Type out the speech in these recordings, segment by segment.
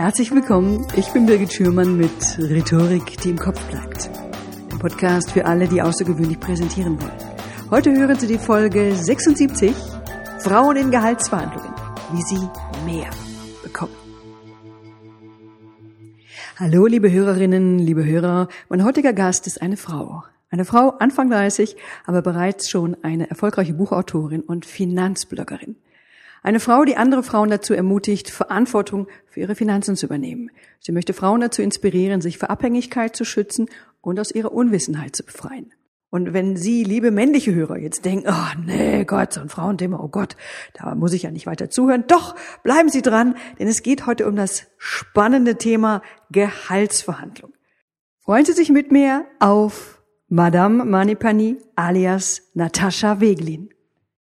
Herzlich willkommen, ich bin Birgit Schürmann mit Rhetorik, die im Kopf bleibt. Ein Podcast für alle, die außergewöhnlich präsentieren wollen. Heute hören Sie die Folge 76, Frauen in Gehaltsverhandlungen, wie sie mehr bekommen. Hallo, liebe Hörerinnen, liebe Hörer. Mein heutiger Gast ist eine Frau. Eine Frau Anfang 30, aber bereits schon eine erfolgreiche Buchautorin und Finanzbloggerin. Eine Frau, die andere Frauen dazu ermutigt, Verantwortung für ihre Finanzen zu übernehmen. Sie möchte Frauen dazu inspirieren, sich vor Abhängigkeit zu schützen und aus ihrer Unwissenheit zu befreien. Und wenn Sie, liebe männliche Hörer, jetzt denken, oh nee, Gott, so ein Frauenthema, oh Gott, da muss ich ja nicht weiter zuhören. Doch, bleiben Sie dran, denn es geht heute um das spannende Thema Gehaltsverhandlung. Freuen Sie sich mit mir auf Madame Manipani alias Natascha Weglin.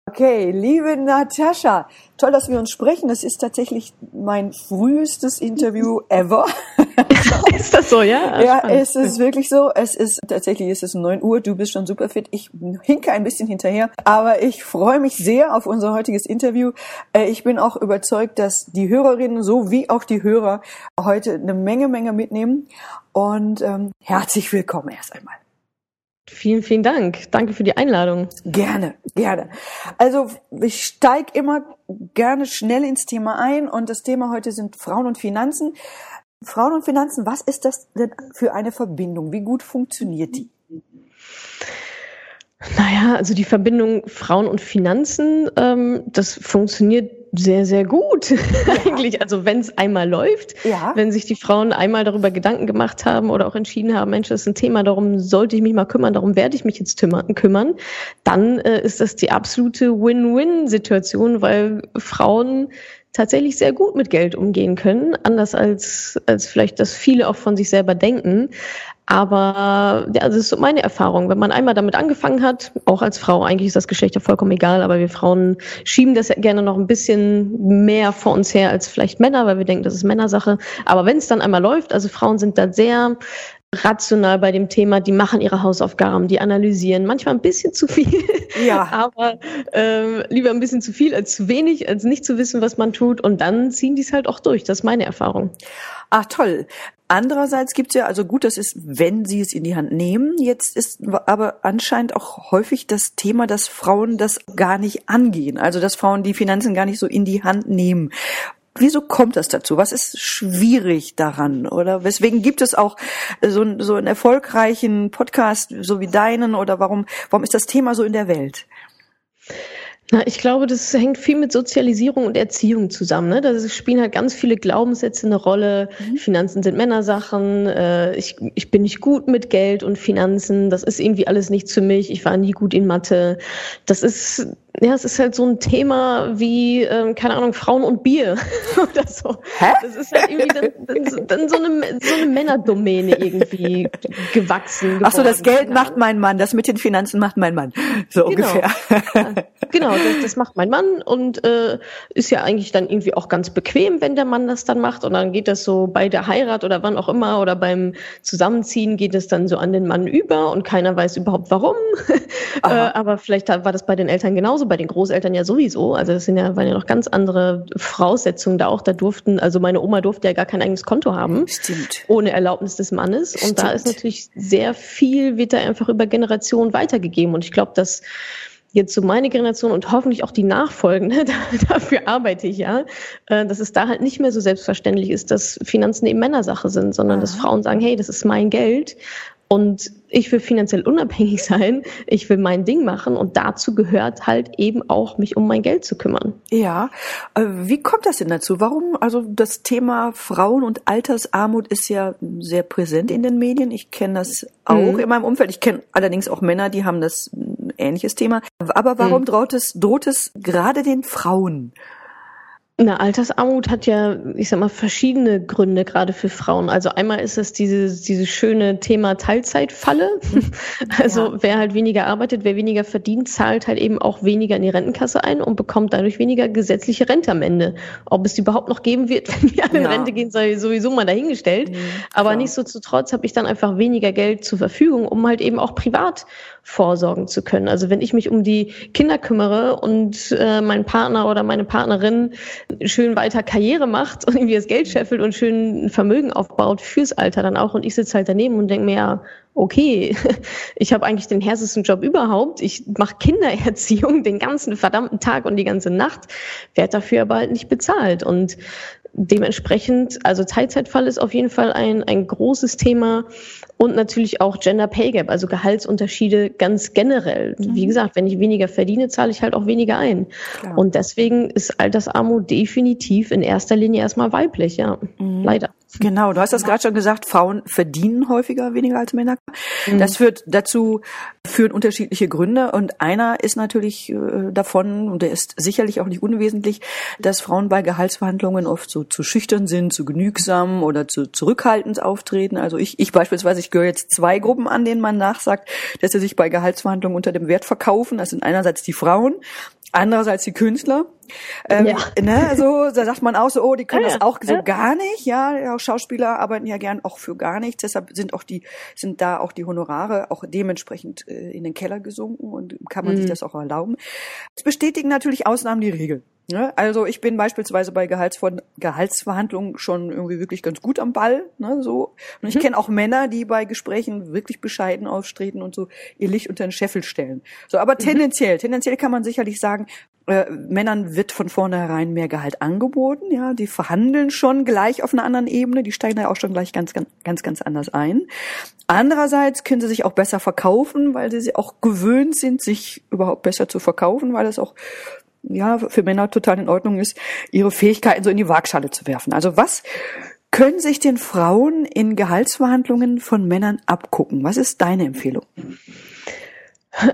Okay, liebe Natascha, toll, dass wir uns sprechen. Das ist tatsächlich mein frühestes Interview ever. ist das so, ja? Ja, es ist wirklich so. Es ist tatsächlich, es ist 9 Uhr, du bist schon super fit. Ich hinke ein bisschen hinterher, aber ich freue mich sehr auf unser heutiges Interview. Äh, ich bin auch überzeugt, dass die Hörerinnen so wie auch die Hörer heute eine Menge, Menge mitnehmen. Und ähm, herzlich willkommen erst einmal. Vielen, vielen Dank. Danke für die Einladung. Gerne, gerne. Also ich steige immer gerne schnell ins Thema ein und das Thema heute sind Frauen und Finanzen. Frauen und Finanzen, was ist das denn für eine Verbindung? Wie gut funktioniert die? Naja, also die Verbindung Frauen und Finanzen, ähm, das funktioniert sehr, sehr gut ja. eigentlich. Also wenn es einmal läuft, ja. wenn sich die Frauen einmal darüber Gedanken gemacht haben oder auch entschieden haben, Mensch, das ist ein Thema, darum sollte ich mich mal kümmern, darum werde ich mich jetzt kümmern, dann äh, ist das die absolute Win-Win-Situation, weil Frauen tatsächlich sehr gut mit Geld umgehen können, anders als, als vielleicht das viele auch von sich selber denken. Aber ja, das ist so meine Erfahrung. Wenn man einmal damit angefangen hat, auch als Frau, eigentlich ist das Geschlecht ja vollkommen egal, aber wir Frauen schieben das ja gerne noch ein bisschen mehr vor uns her als vielleicht Männer, weil wir denken, das ist Männersache. Aber wenn es dann einmal läuft, also Frauen sind da sehr rational bei dem Thema, die machen ihre Hausaufgaben, die analysieren, manchmal ein bisschen zu viel, ja. aber ähm, lieber ein bisschen zu viel als zu wenig, als nicht zu wissen, was man tut und dann ziehen die es halt auch durch. Das ist meine Erfahrung. Ach toll. Andererseits gibt's ja, also gut, das ist, wenn sie es in die Hand nehmen. Jetzt ist aber anscheinend auch häufig das Thema, dass Frauen das gar nicht angehen. Also dass Frauen die Finanzen gar nicht so in die Hand nehmen. Wieso kommt das dazu? Was ist schwierig daran? Oder weswegen gibt es auch so, so einen erfolgreichen Podcast, so wie deinen? Oder warum, warum ist das Thema so in der Welt? Na, ich glaube, das hängt viel mit Sozialisierung und Erziehung zusammen. Ne? Da spielen halt ganz viele Glaubenssätze eine Rolle. Mhm. Finanzen sind Männersachen. Äh, ich, ich bin nicht gut mit Geld und Finanzen. Das ist irgendwie alles nichts für mich. Ich war nie gut in Mathe. Das ist ja, es ist halt so ein Thema wie, ähm, keine Ahnung, Frauen und Bier oder so. Hä? Das ist halt irgendwie dann, dann, dann so, eine, so eine Männerdomäne irgendwie gewachsen. Geworden. Ach so, das Geld macht mein Mann, das mit den Finanzen macht mein Mann. So genau. ungefähr. genau, das, das macht mein Mann und äh, ist ja eigentlich dann irgendwie auch ganz bequem, wenn der Mann das dann macht. Und dann geht das so bei der Heirat oder wann auch immer oder beim Zusammenziehen geht es dann so an den Mann über und keiner weiß überhaupt warum. äh, aber vielleicht war das bei den Eltern genauso bei den Großeltern ja sowieso. Also das sind ja, waren ja noch ganz andere Voraussetzungen da auch. Da durften, also meine Oma durfte ja gar kein eigenes Konto haben. Stimmt. Ohne Erlaubnis des Mannes. Stimmt. Und da ist natürlich sehr viel, wird da einfach über Generationen weitergegeben. Und ich glaube, dass jetzt so meine Generation und hoffentlich auch die nachfolgende, dafür arbeite ich ja, äh, dass es da halt nicht mehr so selbstverständlich ist, dass Finanzen eben Männersache sind, sondern dass Frauen sagen, hey, das ist mein Geld und ich will finanziell unabhängig sein, ich will mein Ding machen und dazu gehört halt eben auch, mich um mein Geld zu kümmern. Ja, äh, wie kommt das denn dazu? Warum? Also das Thema Frauen und Altersarmut ist ja sehr präsent in den Medien. Ich kenne das auch mhm. in meinem Umfeld. Ich kenne allerdings auch Männer, die haben das ähnliches Thema. Aber warum mhm. droht es, droht es gerade den Frauen? Na, Altersarmut hat ja, ich sag mal, verschiedene Gründe gerade für Frauen. Also einmal ist es dieses, dieses schöne Thema Teilzeitfalle. Also ja. wer halt weniger arbeitet, wer weniger verdient, zahlt halt eben auch weniger in die Rentenkasse ein und bekommt dadurch weniger gesetzliche Rente am Ende. Ob es die überhaupt noch geben wird, wenn wir alle in Rente gehen, sei sowieso mal dahingestellt. Mhm, Aber nichtsdestotrotz habe ich dann einfach weniger Geld zur Verfügung, um halt eben auch privat vorsorgen zu können. Also wenn ich mich um die Kinder kümmere und äh, mein Partner oder meine Partnerin schön weiter Karriere macht und irgendwie das Geld scheffelt und schön Vermögen aufbaut fürs Alter dann auch und ich sitze halt daneben und denke mir, ja, okay, ich habe eigentlich den härtesten Job überhaupt. Ich mache Kindererziehung den ganzen verdammten Tag und die ganze Nacht, werde dafür aber halt nicht bezahlt. Und dementsprechend, also Teilzeitfall ist auf jeden Fall ein, ein großes Thema und natürlich auch Gender Pay Gap, also Gehaltsunterschiede ganz generell. Mhm. Wie gesagt, wenn ich weniger verdiene, zahle ich halt auch weniger ein. Klar. Und deswegen ist Altersarmut definitiv in erster Linie erstmal weiblich, ja. Mhm. Leider. Genau, du hast das gerade schon gesagt, Frauen verdienen häufiger weniger als Männer. Mhm. Das führt dazu, führen unterschiedliche Gründe und einer ist natürlich äh, davon, und der ist sicherlich auch nicht unwesentlich, dass Frauen bei Gehaltsverhandlungen oft so zu schüchtern sind, zu genügsam oder zu zurückhaltend auftreten. Also ich, ich beispielsweise, ich gehöre jetzt zwei Gruppen an, denen man nachsagt, dass sie sich bei Gehaltsverhandlungen unter dem Wert verkaufen. Das sind einerseits die Frauen, andererseits die Künstler. Ähm, ja. ne, so, da sagt man auch so, oh, die können ah, das auch so ja. gar nicht, ja, auch Schauspieler arbeiten ja gern auch für gar nichts, deshalb sind auch die, sind da auch die Honorare auch dementsprechend äh, in den Keller gesunken und kann man mhm. sich das auch erlauben. Es bestätigen natürlich Ausnahmen die Regel. Ne? Also ich bin beispielsweise bei Gehaltsver Gehaltsverhandlungen schon irgendwie wirklich ganz gut am Ball, ne, so. Und ich mhm. kenne auch Männer, die bei Gesprächen wirklich bescheiden auftreten und so ihr Licht unter den Scheffel stellen. So, aber mhm. tendenziell, tendenziell kann man sicherlich sagen, äh, Männern wird von vornherein mehr Gehalt angeboten, ja, die verhandeln schon gleich auf einer anderen Ebene, die steigen da auch schon gleich ganz, ganz, ganz, ganz anders ein. Andererseits können sie sich auch besser verkaufen, weil sie auch gewöhnt sind, sich überhaupt besser zu verkaufen, weil das auch ja, für Männer total in Ordnung ist, ihre Fähigkeiten so in die Waagschale zu werfen. Also was können sich den Frauen in Gehaltsverhandlungen von Männern abgucken? Was ist deine Empfehlung?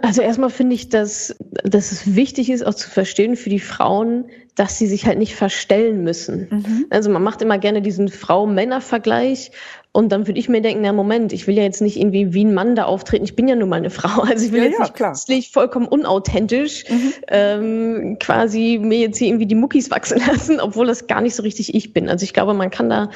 Also erstmal finde ich, dass, dass es wichtig ist, auch zu verstehen für die Frauen, dass sie sich halt nicht verstellen müssen. Mhm. Also man macht immer gerne diesen Frau-Männer-Vergleich und dann würde ich mir denken, na Moment, ich will ja jetzt nicht irgendwie wie ein Mann da auftreten. Ich bin ja nun mal eine Frau. Also ich will ja, jetzt ja, nicht plötzlich vollkommen unauthentisch mhm. ähm, quasi mir jetzt hier irgendwie die Muckis wachsen lassen, obwohl das gar nicht so richtig ich bin. Also ich glaube, man kann da,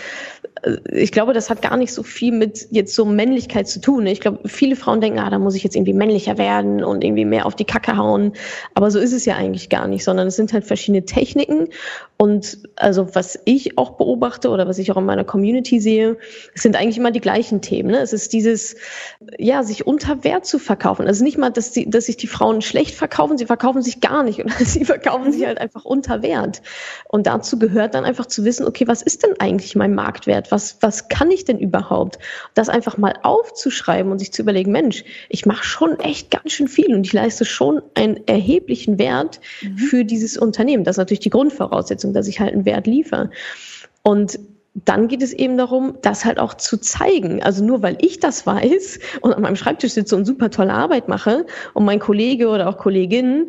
ich glaube, das hat gar nicht so viel mit jetzt so Männlichkeit zu tun. Ich glaube, viele Frauen denken, ah, da muss ich jetzt irgendwie männlicher werden und irgendwie mehr auf die Kacke hauen. Aber so ist es ja eigentlich gar nicht, sondern es sind halt verschiedene Techniken. Und also was ich auch beobachte oder was ich auch in meiner Community sehe, sind eigentlich immer die gleichen Themen. Ne? Es ist dieses, ja, sich unter Wert zu verkaufen. Also nicht mal, dass, die, dass sich die Frauen schlecht verkaufen, sie verkaufen sich gar nicht oder sie verkaufen sich mhm. halt einfach unter Wert. Und dazu gehört dann einfach zu wissen, okay, was ist denn eigentlich mein Marktwert? Was, was kann ich denn überhaupt? Das einfach mal aufzuschreiben und sich zu überlegen, Mensch, ich mache schon echt ganz schön viel und ich leiste schon einen erheblichen Wert mhm. für dieses Unternehmen. Das ist natürlich die Grundvoraussetzung, dass ich halt einen Wert liefere. Und dann geht es eben darum, das halt auch zu zeigen. Also nur weil ich das weiß und an meinem Schreibtisch sitze und super tolle Arbeit mache und mein Kollege oder auch Kollegin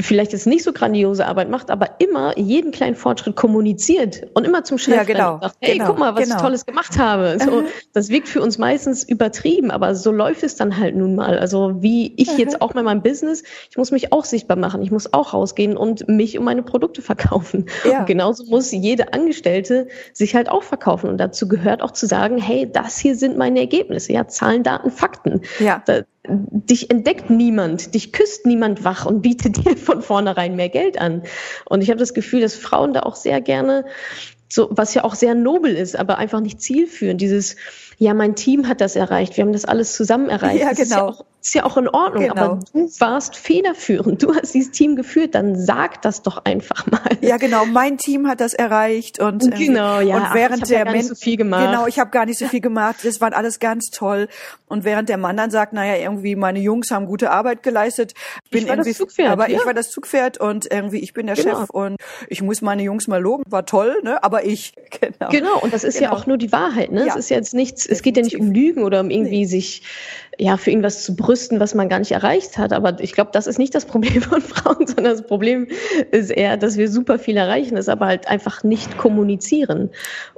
vielleicht jetzt nicht so grandiose Arbeit macht, aber immer jeden kleinen Fortschritt kommuniziert und immer zum Chef ja, genau, sagt, hey, genau, guck mal, was genau. ich Tolles gemacht habe. So, mhm. Das wirkt für uns meistens übertrieben, aber so läuft es dann halt nun mal. Also wie ich mhm. jetzt auch mit meinem Business, ich muss mich auch sichtbar machen, ich muss auch rausgehen und mich um meine Produkte verkaufen. Ja. Und genauso muss jede Angestellte sich halt auch verkaufen und dazu gehört auch zu sagen, hey, das hier sind meine Ergebnisse, ja, Zahlen, Daten, Fakten. Ja. Da, dich entdeckt niemand, dich küsst niemand wach und bietet dir von vornherein mehr Geld an. Und ich habe das Gefühl, dass Frauen da auch sehr gerne so, was ja auch sehr nobel ist, aber einfach nicht zielführend, dieses, ja, mein Team hat das erreicht, wir haben das alles zusammen erreicht. Ja, genau. Ja, auch, ist ja auch in Ordnung, genau. aber du warst federführend, du hast dieses Team geführt, dann sag das doch einfach mal. Ja, genau, mein Team hat das erreicht und genau, ja, und während ich der ja gar nicht so viel gemacht. Genau, ich habe gar nicht so viel gemacht, das war alles ganz toll und während der Mann dann sagt, naja, irgendwie meine Jungs haben gute Arbeit geleistet, bin ich war irgendwie das Zugpferd, aber ja. ich war das Zugpferd und irgendwie ich bin der genau. Chef und ich muss meine Jungs mal loben, war toll, ne, aber ich genau. Genau, und das ist genau. ja auch nur die Wahrheit, ne? Ja. Es ist jetzt nichts, es geht ja nicht um Lügen oder um irgendwie nee. sich ja für irgendwas zu brüsten, was man gar nicht erreicht hat. Aber ich glaube, das ist nicht das Problem von Frauen, sondern das Problem ist eher, dass wir super viel erreichen, es aber halt einfach nicht kommunizieren.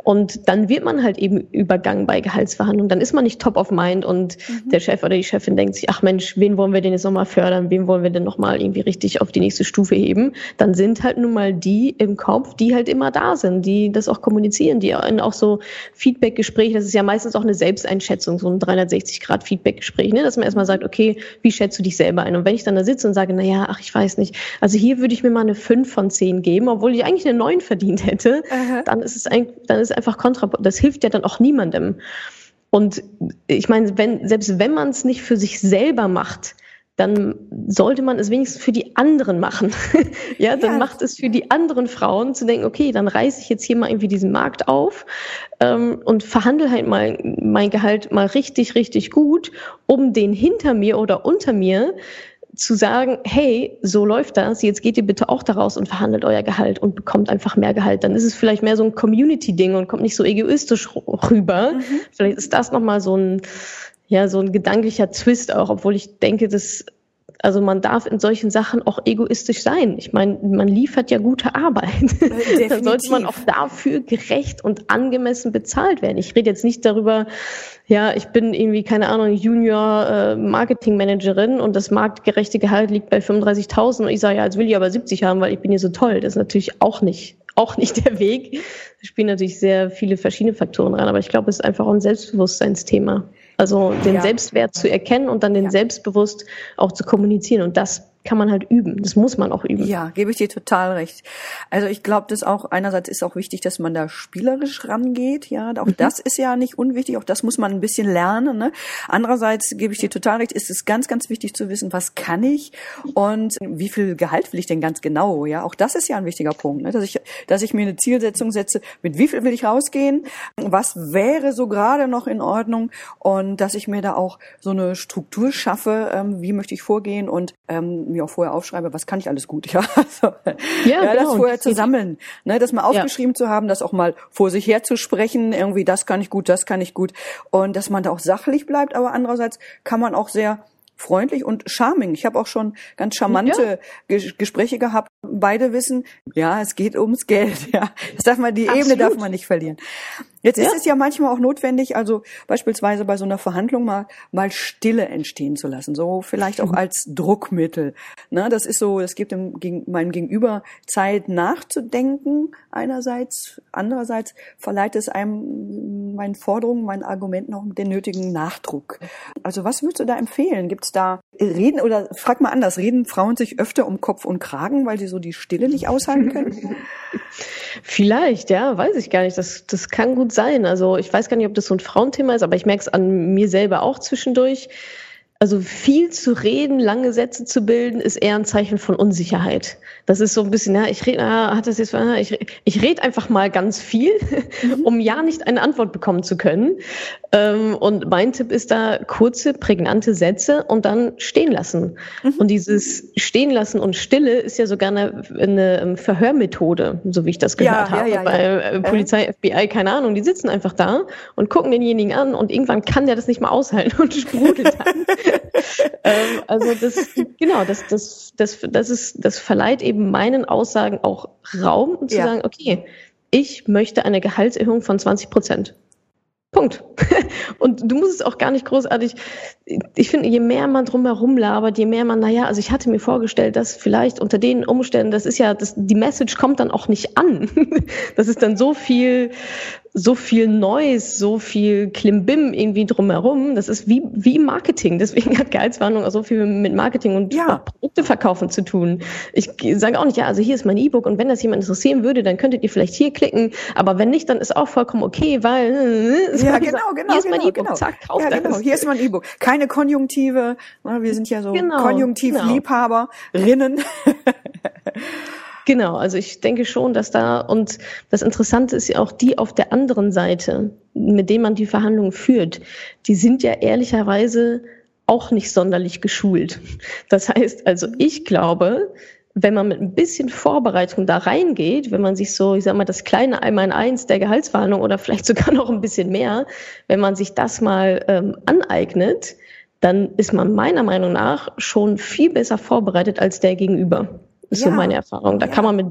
Und dann wird man halt eben übergangen bei Gehaltsverhandlungen. Dann ist man nicht top of mind und mhm. der Chef oder die Chefin denkt sich, ach Mensch, wen wollen wir denn jetzt nochmal fördern? Wen wollen wir denn nochmal irgendwie richtig auf die nächste Stufe heben? Dann sind halt nun mal die im Kopf, die halt immer da sind, die das auch kommunizieren, die auch so Feedback-Gespräche, das ist ja meistens auch eine Selbsteinschätzung, so ein 360-Grad-Feedback-Gespräch, ne? dass man erstmal sagt, okay, wie schätzt du dich selber ein? Und wenn ich dann da sitze und sage, na ja, ach, ich weiß nicht, also hier würde ich mir mal eine 5 von 10 geben, obwohl ich eigentlich eine 9 verdient hätte, Aha. dann ist es ein, dann ist einfach kontra, das hilft ja dann auch niemandem. Und ich meine, wenn, selbst wenn man es nicht für sich selber macht, dann sollte man es wenigstens für die anderen machen. ja, dann ja. macht es für die anderen Frauen zu denken, okay, dann reiße ich jetzt hier mal irgendwie diesen Markt auf ähm, und verhandle halt mal mein Gehalt mal richtig, richtig gut, um den hinter mir oder unter mir zu sagen, hey, so läuft das, jetzt geht ihr bitte auch daraus und verhandelt euer Gehalt und bekommt einfach mehr Gehalt. Dann ist es vielleicht mehr so ein Community-Ding und kommt nicht so egoistisch rüber. Mhm. Vielleicht ist das nochmal so ein, ja, so ein gedanklicher Twist auch, obwohl ich denke, dass also man darf in solchen Sachen auch egoistisch sein. Ich meine, man liefert ja gute Arbeit. Definitiv. Dann sollte man auch dafür gerecht und angemessen bezahlt werden. Ich rede jetzt nicht darüber, ja, ich bin irgendwie, keine Ahnung, Junior äh, Marketing Managerin und das marktgerechte Gehalt liegt bei 35.000 und ich sage, ja, jetzt will ich aber 70 haben, weil ich bin hier so toll. Das ist natürlich auch nicht auch nicht der Weg. Da spielen natürlich sehr viele verschiedene Faktoren rein, aber ich glaube, es ist einfach auch ein Selbstbewusstseinsthema. Also den ja. Selbstwert zu erkennen und dann den ja. selbstbewusst auch zu kommunizieren. Und das kann man halt üben. Das muss man auch üben. Ja, gebe ich dir total recht. Also ich glaube, das auch einerseits ist auch wichtig, dass man da spielerisch rangeht. Ja, auch mhm. das ist ja nicht unwichtig. Auch das muss man ein bisschen lernen. Ne? Andererseits gebe ich dir total recht. Ist es ganz, ganz wichtig zu wissen, was kann ich und wie viel Gehalt will ich denn ganz genau? Ja, auch das ist ja ein wichtiger Punkt, ne? dass ich, dass ich mir eine Zielsetzung setze. Mit wie viel will ich rausgehen? Was wäre so gerade noch in Ordnung? Und dass ich mir da auch so eine Struktur schaffe. Ähm, wie möchte ich vorgehen und ähm, mir auch vorher aufschreibe, was kann ich alles gut, ja. Also, ja, ja genau. das vorher zu sammeln, ne, das mal aufgeschrieben ja. zu haben, das auch mal vor sich her zu sprechen, irgendwie das kann ich gut, das kann ich gut und dass man da auch sachlich bleibt, aber andererseits kann man auch sehr freundlich und charming. Ich habe auch schon ganz charmante ja. Gespräche gehabt. Beide wissen, ja, es geht ums Geld. Ja, das darf man, die Absolut. Ebene darf man nicht verlieren. Jetzt ja. ist es ja manchmal auch notwendig, also beispielsweise bei so einer Verhandlung mal, mal Stille entstehen zu lassen, so vielleicht auch als Druckmittel. Ne, das ist so, es gibt dem, gegen, meinem Gegenüber Zeit nachzudenken einerseits, andererseits verleiht es einem meinen Forderungen, meinen Argumenten auch den nötigen Nachdruck. Also was würdest du da empfehlen? Gibt es da reden oder frag mal anders, reden Frauen sich öfter um Kopf und Kragen, weil sie so die Stille nicht aushalten können? Vielleicht, ja, weiß ich gar nicht. Das, das kann gut sein. Also ich weiß gar nicht, ob das so ein Frauenthema ist, aber ich merke es an mir selber auch zwischendurch. Also viel zu reden, lange Sätze zu bilden, ist eher ein Zeichen von Unsicherheit. Das ist so ein bisschen, ja, ich rede, ah, hat das jetzt, ah, ich, ich rede einfach mal ganz viel, mhm. um ja nicht eine Antwort bekommen zu können. Ähm, und mein Tipp ist da kurze, prägnante Sätze und dann stehen lassen. Mhm. Und dieses Stehen lassen und Stille ist ja sogar eine, eine ähm, Verhörmethode, so wie ich das gehört ja, habe. Ja, ja, Bei äh, Polizei, FBI, keine Ahnung, die sitzen einfach da und gucken denjenigen an und irgendwann kann der das nicht mehr aushalten und sprudelt dann. ähm, also das, genau, das, das, das, das ist, das verleiht eben meinen Aussagen auch Raum, um zu sagen, okay, ich möchte eine Gehaltserhöhung von 20 Prozent. Punkt. Und du musst es auch gar nicht großartig. Ich finde, je mehr man drumherum labert, je mehr man, naja, also ich hatte mir vorgestellt, dass vielleicht unter den Umständen, das ist ja, das, die Message kommt dann auch nicht an. Das ist dann so viel so viel Neues, so viel Klimbim irgendwie drumherum. Das ist wie, wie Marketing. Deswegen hat Gehaltswarnung auch so viel mit Marketing und ja. Produkte verkaufen zu tun. Ich sage auch nicht, ja, also hier ist mein E-Book und wenn das jemand interessieren würde, dann könntet ihr vielleicht hier klicken. Aber wenn nicht, dann ist auch vollkommen okay, weil ja, genau, genau, hier ist mein genau, E-Book, genau. zack, kauft ja, genau. Hier ist mein E-Book. Keine Konjunktive. Wir sind ja so genau, Konjunktivliebhaberinnen. Genau. Genau, also ich denke schon, dass da, und das Interessante ist ja auch die auf der anderen Seite, mit denen man die Verhandlungen führt, die sind ja ehrlicherweise auch nicht sonderlich geschult. Das heißt also, ich glaube, wenn man mit ein bisschen Vorbereitung da reingeht, wenn man sich so, ich sag mal, das kleine Einmal in eins der Gehaltsverhandlung oder vielleicht sogar noch ein bisschen mehr, wenn man sich das mal ähm, aneignet, dann ist man meiner Meinung nach schon viel besser vorbereitet als der Gegenüber. Ist ja. so meine Erfahrung. Da ja. kann man mit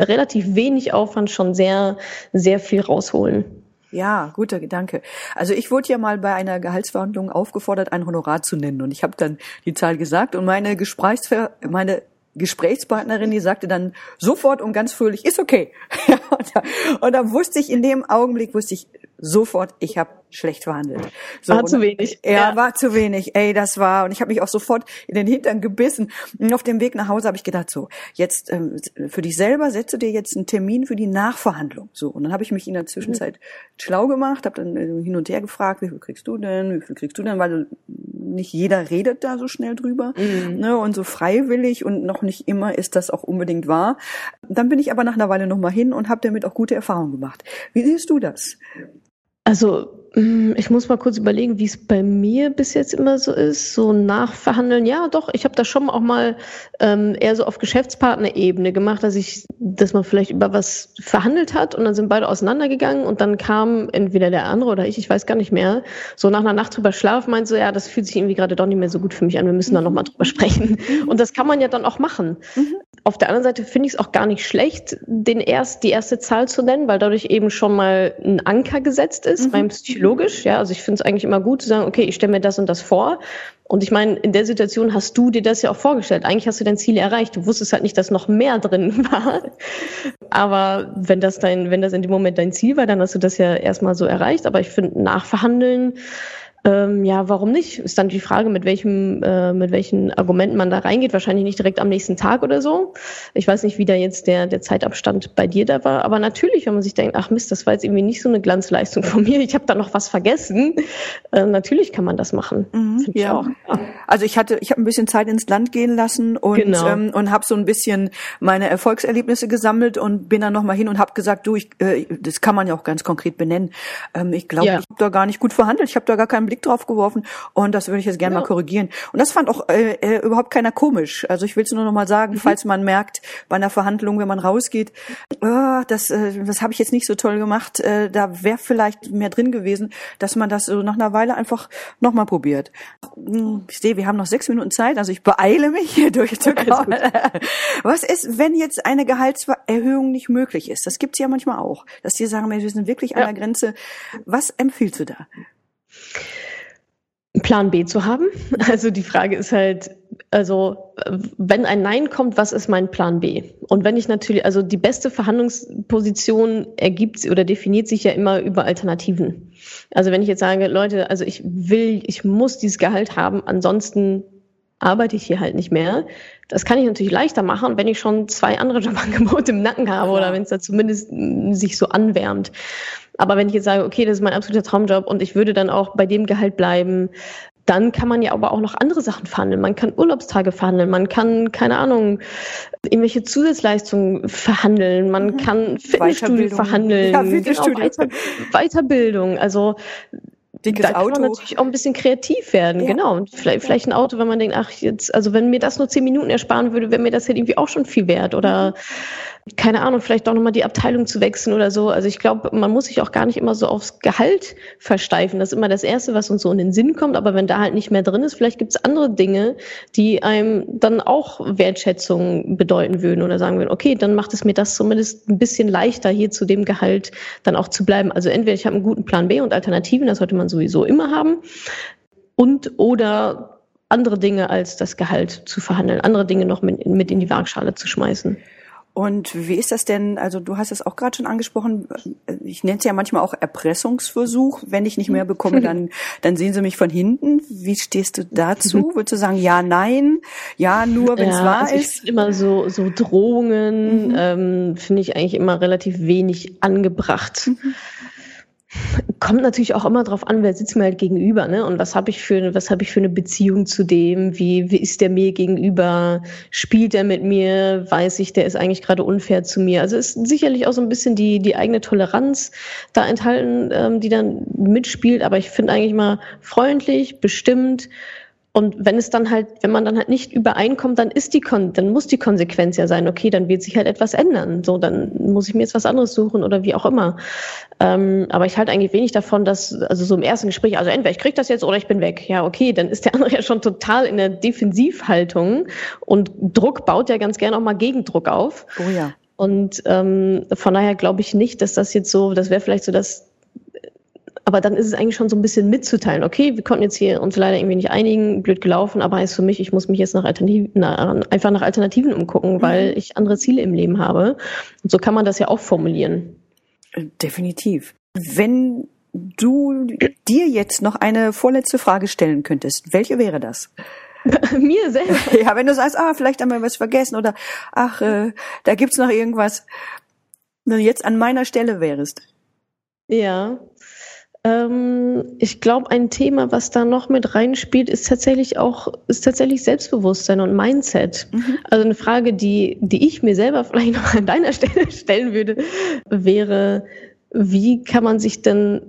relativ wenig Aufwand schon sehr, sehr viel rausholen. Ja, guter Gedanke. Also ich wurde ja mal bei einer Gehaltsverhandlung aufgefordert, ein Honorar zu nennen und ich habe dann die Zahl gesagt und meine Gesprächsver meine Gesprächspartnerin, die sagte dann sofort und ganz fröhlich, ist okay. und, da, und da wusste ich in dem Augenblick, wusste ich sofort, ich habe schlecht verhandelt. So, war zu wenig. Ja, ja, war zu wenig. Ey, das war und ich habe mich auch sofort in den Hintern gebissen. Und auf dem Weg nach Hause habe ich gedacht, so jetzt ähm, für dich selber setze dir jetzt einen Termin für die Nachverhandlung. So und dann habe ich mich in der Zwischenzeit mhm. schlau gemacht, habe dann äh, hin und her gefragt, wie viel kriegst du denn, wie viel kriegst du denn, weil nicht jeder redet da so schnell drüber mhm. ne, und so freiwillig und noch nicht immer ist das auch unbedingt wahr. Dann bin ich aber nach einer Weile noch mal hin und habe damit auch gute Erfahrungen gemacht. Wie siehst du das? Also ich muss mal kurz überlegen, wie es bei mir bis jetzt immer so ist. So nachverhandeln, ja doch, ich habe das schon auch mal ähm, eher so auf Geschäftspartnerebene gemacht, dass ich, dass man vielleicht über was verhandelt hat und dann sind beide auseinandergegangen und dann kam entweder der andere oder ich, ich weiß gar nicht mehr, so nach einer Nacht drüber schlafen, meint so, ja, das fühlt sich irgendwie gerade doch nicht mehr so gut für mich an, wir müssen da nochmal drüber sprechen. Und das kann man ja dann auch machen. Mhm. Auf der anderen Seite finde ich es auch gar nicht schlecht, den erst, die erste Zahl zu nennen, weil dadurch eben schon mal ein Anker gesetzt ist, mhm. rein psychologisch. Ja, also ich finde es eigentlich immer gut zu sagen, okay, ich stelle mir das und das vor. Und ich meine, in der Situation hast du dir das ja auch vorgestellt. Eigentlich hast du dein Ziel erreicht. Du wusstest halt nicht, dass noch mehr drin war. Aber wenn das dein, wenn das in dem Moment dein Ziel war, dann hast du das ja erstmal so erreicht. Aber ich finde, nachverhandeln, ähm, ja, warum nicht? Ist dann die Frage, mit welchem, äh, mit welchen Argumenten man da reingeht. Wahrscheinlich nicht direkt am nächsten Tag oder so. Ich weiß nicht, wie da jetzt der, der Zeitabstand bei dir da war. Aber natürlich, wenn man sich denkt, ach Mist, das war jetzt irgendwie nicht so eine Glanzleistung von mir, ich habe da noch was vergessen. Äh, natürlich kann man das machen. Mhm, ja. Auch, ja. Also ich hatte, ich habe ein bisschen Zeit ins Land gehen lassen und genau. ähm, und habe so ein bisschen meine Erfolgserlebnisse gesammelt und bin dann noch mal hin und habe gesagt, du, ich, äh, das kann man ja auch ganz konkret benennen. Ähm, ich glaube, ja. ich habe da gar nicht gut verhandelt. Ich habe da gar keinen Blick Blick drauf geworfen und das würde ich jetzt gerne ja. mal korrigieren. Und das fand auch äh, äh, überhaupt keiner komisch. Also ich will es nur noch mal sagen, mhm. falls man merkt bei einer Verhandlung, wenn man rausgeht, oh, das, äh, das habe ich jetzt nicht so toll gemacht, äh, da wäre vielleicht mehr drin gewesen, dass man das so nach einer Weile einfach noch mal probiert. Hm, ich sehe, wir haben noch sechs Minuten Zeit, also ich beeile mich hier durchzukommen. Was ist, wenn jetzt eine Gehaltserhöhung nicht möglich ist? Das gibt's ja manchmal auch, dass die sagen, wir sind wirklich an der Grenze. Was empfiehlst du da? Plan B zu haben. Also die Frage ist halt, also wenn ein Nein kommt, was ist mein Plan B? Und wenn ich natürlich, also die beste Verhandlungsposition ergibt oder definiert sich ja immer über Alternativen. Also wenn ich jetzt sage, Leute, also ich will, ich muss dieses Gehalt haben, ansonsten arbeite ich hier halt nicht mehr. Das kann ich natürlich leichter machen, wenn ich schon zwei andere Jobangebote im Nacken habe oder wenn es da zumindest sich so anwärmt. Aber wenn ich jetzt sage, okay, das ist mein absoluter Traumjob und ich würde dann auch bei dem Gehalt bleiben, dann kann man ja aber auch noch andere Sachen verhandeln. Man kann Urlaubstage verhandeln, man kann, keine Ahnung, irgendwelche Zusatzleistungen verhandeln, man mhm. kann Fitnessstudio verhandeln, ja, Fitnessstudio. Genau, Weiter, Weiterbildung. Also Dickes da kann Auto. man natürlich auch ein bisschen kreativ werden, ja. genau. Und vielleicht, vielleicht ein Auto, wenn man denkt, ach jetzt, also wenn mir das nur zehn Minuten ersparen würde, wäre mir das halt irgendwie auch schon viel wert. Oder mhm keine Ahnung, vielleicht doch nochmal die Abteilung zu wechseln oder so. Also ich glaube, man muss sich auch gar nicht immer so aufs Gehalt versteifen. Das ist immer das Erste, was uns so in den Sinn kommt. Aber wenn da halt nicht mehr drin ist, vielleicht gibt es andere Dinge, die einem dann auch Wertschätzung bedeuten würden oder sagen würden, okay, dann macht es mir das zumindest ein bisschen leichter, hier zu dem Gehalt dann auch zu bleiben. Also entweder ich habe einen guten Plan B und Alternativen, das sollte man sowieso immer haben. Und oder andere Dinge als das Gehalt zu verhandeln, andere Dinge noch mit, mit in die Waagschale zu schmeißen. Und wie ist das denn? Also du hast es auch gerade schon angesprochen. Ich nenne es ja manchmal auch Erpressungsversuch. Wenn ich nicht mehr bekomme, dann dann sehen sie mich von hinten. Wie stehst du dazu? Würdest du sagen, ja, nein, ja, nur wenn es ja, wahr also ist? Immer so so Drohungen mhm. ähm, finde ich eigentlich immer relativ wenig angebracht. Mhm. Kommt natürlich auch immer drauf an, wer sitzt mir halt gegenüber, ne? Und was habe ich für was habe ich für eine Beziehung zu dem? Wie wie ist der mir gegenüber? Spielt er mit mir? Weiß ich, der ist eigentlich gerade unfair zu mir? Also ist sicherlich auch so ein bisschen die die eigene Toleranz da enthalten, ähm, die dann mitspielt. Aber ich finde eigentlich mal freundlich, bestimmt und wenn es dann halt, wenn man dann halt nicht übereinkommt, dann ist die Kon dann muss die Konsequenz ja sein, okay, dann wird sich halt etwas ändern. So, dann muss ich mir jetzt was anderes suchen oder wie auch immer. Ähm, aber ich halte eigentlich wenig davon, dass, also so im ersten Gespräch, also entweder ich krieg das jetzt oder ich bin weg. Ja, okay, dann ist der andere ja schon total in der Defensivhaltung und Druck baut ja ganz gerne auch mal Gegendruck auf. Oh ja. Und ähm, von daher glaube ich nicht, dass das jetzt so, das wäre vielleicht so das aber dann ist es eigentlich schon so ein bisschen mitzuteilen. Okay, wir konnten jetzt hier uns leider irgendwie nicht einigen, blöd gelaufen, aber heißt für mich, ich muss mich jetzt nach Alternativen, na, einfach nach Alternativen umgucken, mhm. weil ich andere Ziele im Leben habe. Und so kann man das ja auch formulieren. Definitiv. Wenn du dir jetzt noch eine vorletzte Frage stellen könntest, welche wäre das? Mir selber. Ja, wenn du sagst, ah, vielleicht haben wir was vergessen oder ach, äh, da gibt's noch irgendwas. Wenn du jetzt an meiner Stelle wärst. Ja. Ähm, ich glaube, ein Thema, was da noch mit reinspielt, ist tatsächlich auch, ist tatsächlich Selbstbewusstsein und Mindset. Mhm. Also eine Frage, die, die ich mir selber vielleicht noch an deiner Stelle stellen würde, wäre, wie kann man sich denn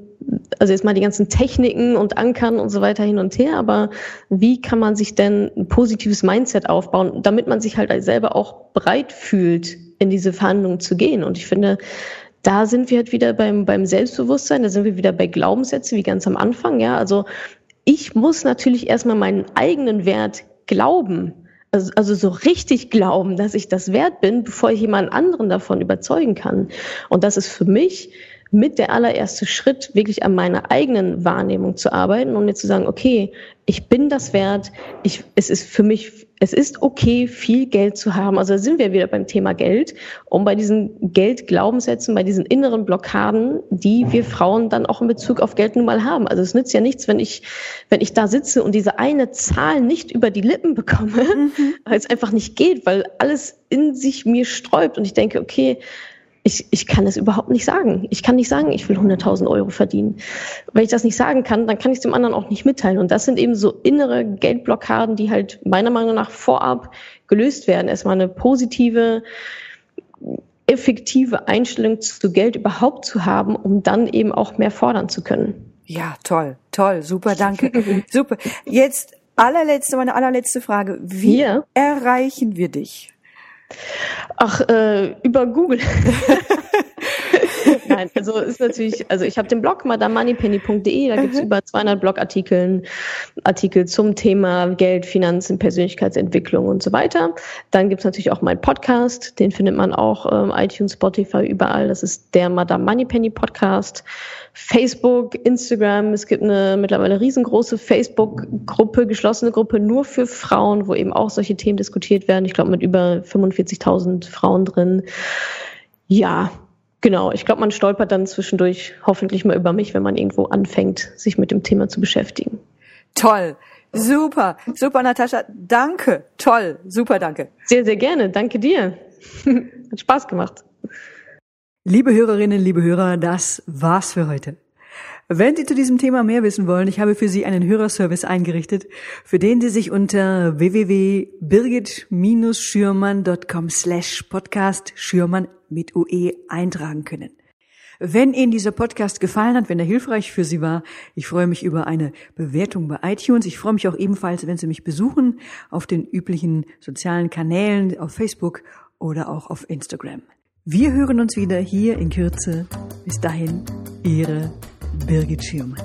also jetzt mal die ganzen Techniken und Ankern und so weiter hin und her, aber wie kann man sich denn ein positives Mindset aufbauen, damit man sich halt selber auch bereit fühlt, in diese Verhandlungen zu gehen? Und ich finde, da sind wir halt wieder beim, beim Selbstbewusstsein, da sind wir wieder bei Glaubenssätzen, wie ganz am Anfang, ja. Also ich muss natürlich erstmal meinen eigenen Wert glauben. Also, also so richtig glauben, dass ich das wert bin, bevor ich jemand anderen davon überzeugen kann. Und das ist für mich mit der allererste Schritt, wirklich an meiner eigenen Wahrnehmung zu arbeiten und mir zu sagen, okay, ich bin das wert, ich, es ist für mich, es ist okay, viel Geld zu haben. Also da sind wir wieder beim Thema Geld, um bei diesen Geldglaubenssätzen, bei diesen inneren Blockaden, die wir Frauen dann auch in Bezug auf Geld nun mal haben. Also es nützt ja nichts, wenn ich, wenn ich da sitze und diese eine Zahl nicht über die Lippen bekomme, mhm. weil es einfach nicht geht, weil alles in sich mir sträubt und ich denke, okay, ich, ich kann es überhaupt nicht sagen. Ich kann nicht sagen, ich will 100.000 Euro verdienen. Wenn ich das nicht sagen kann, dann kann ich es dem anderen auch nicht mitteilen. Und das sind eben so innere Geldblockaden, die halt meiner Meinung nach vorab gelöst werden. Erstmal eine positive, effektive Einstellung zu Geld überhaupt zu haben, um dann eben auch mehr fordern zu können. Ja, toll, toll, super, danke. super. Jetzt allerletzte, meine allerletzte Frage. Wie ja. erreichen wir dich? Ach, äh, über Google. Nein, also ist natürlich, also ich habe den Blog madamoneypenny.de, da gibt's mhm. über 200 Blogartikel Artikel zum Thema Geld, Finanzen, Persönlichkeitsentwicklung und so weiter. Dann gibt's natürlich auch meinen Podcast, den findet man auch ähm, iTunes, Spotify, überall. Das ist der Madame Moneypenny Podcast. Facebook, Instagram, es gibt eine mittlerweile riesengroße Facebook-Gruppe, geschlossene Gruppe nur für Frauen, wo eben auch solche Themen diskutiert werden. Ich glaube mit über 45.000 Frauen drin. Ja, Genau, ich glaube, man stolpert dann zwischendurch hoffentlich mal über mich, wenn man irgendwo anfängt, sich mit dem Thema zu beschäftigen. Toll, super, super, Natascha, danke, toll, super, danke. Sehr, sehr gerne, danke dir. Hat Spaß gemacht. Liebe Hörerinnen, liebe Hörer, das war's für heute. Wenn Sie zu diesem Thema mehr wissen wollen, ich habe für Sie einen Hörerservice eingerichtet, für den Sie sich unter www.birgit-schürmann.com slash podcast Schürmann mit UE eintragen können. Wenn Ihnen dieser Podcast gefallen hat, wenn er hilfreich für Sie war, ich freue mich über eine Bewertung bei iTunes. Ich freue mich auch ebenfalls, wenn Sie mich besuchen auf den üblichen sozialen Kanälen, auf Facebook oder auch auf Instagram. Wir hören uns wieder hier in Kürze. Bis dahin, Ihre Birgit Schirmer.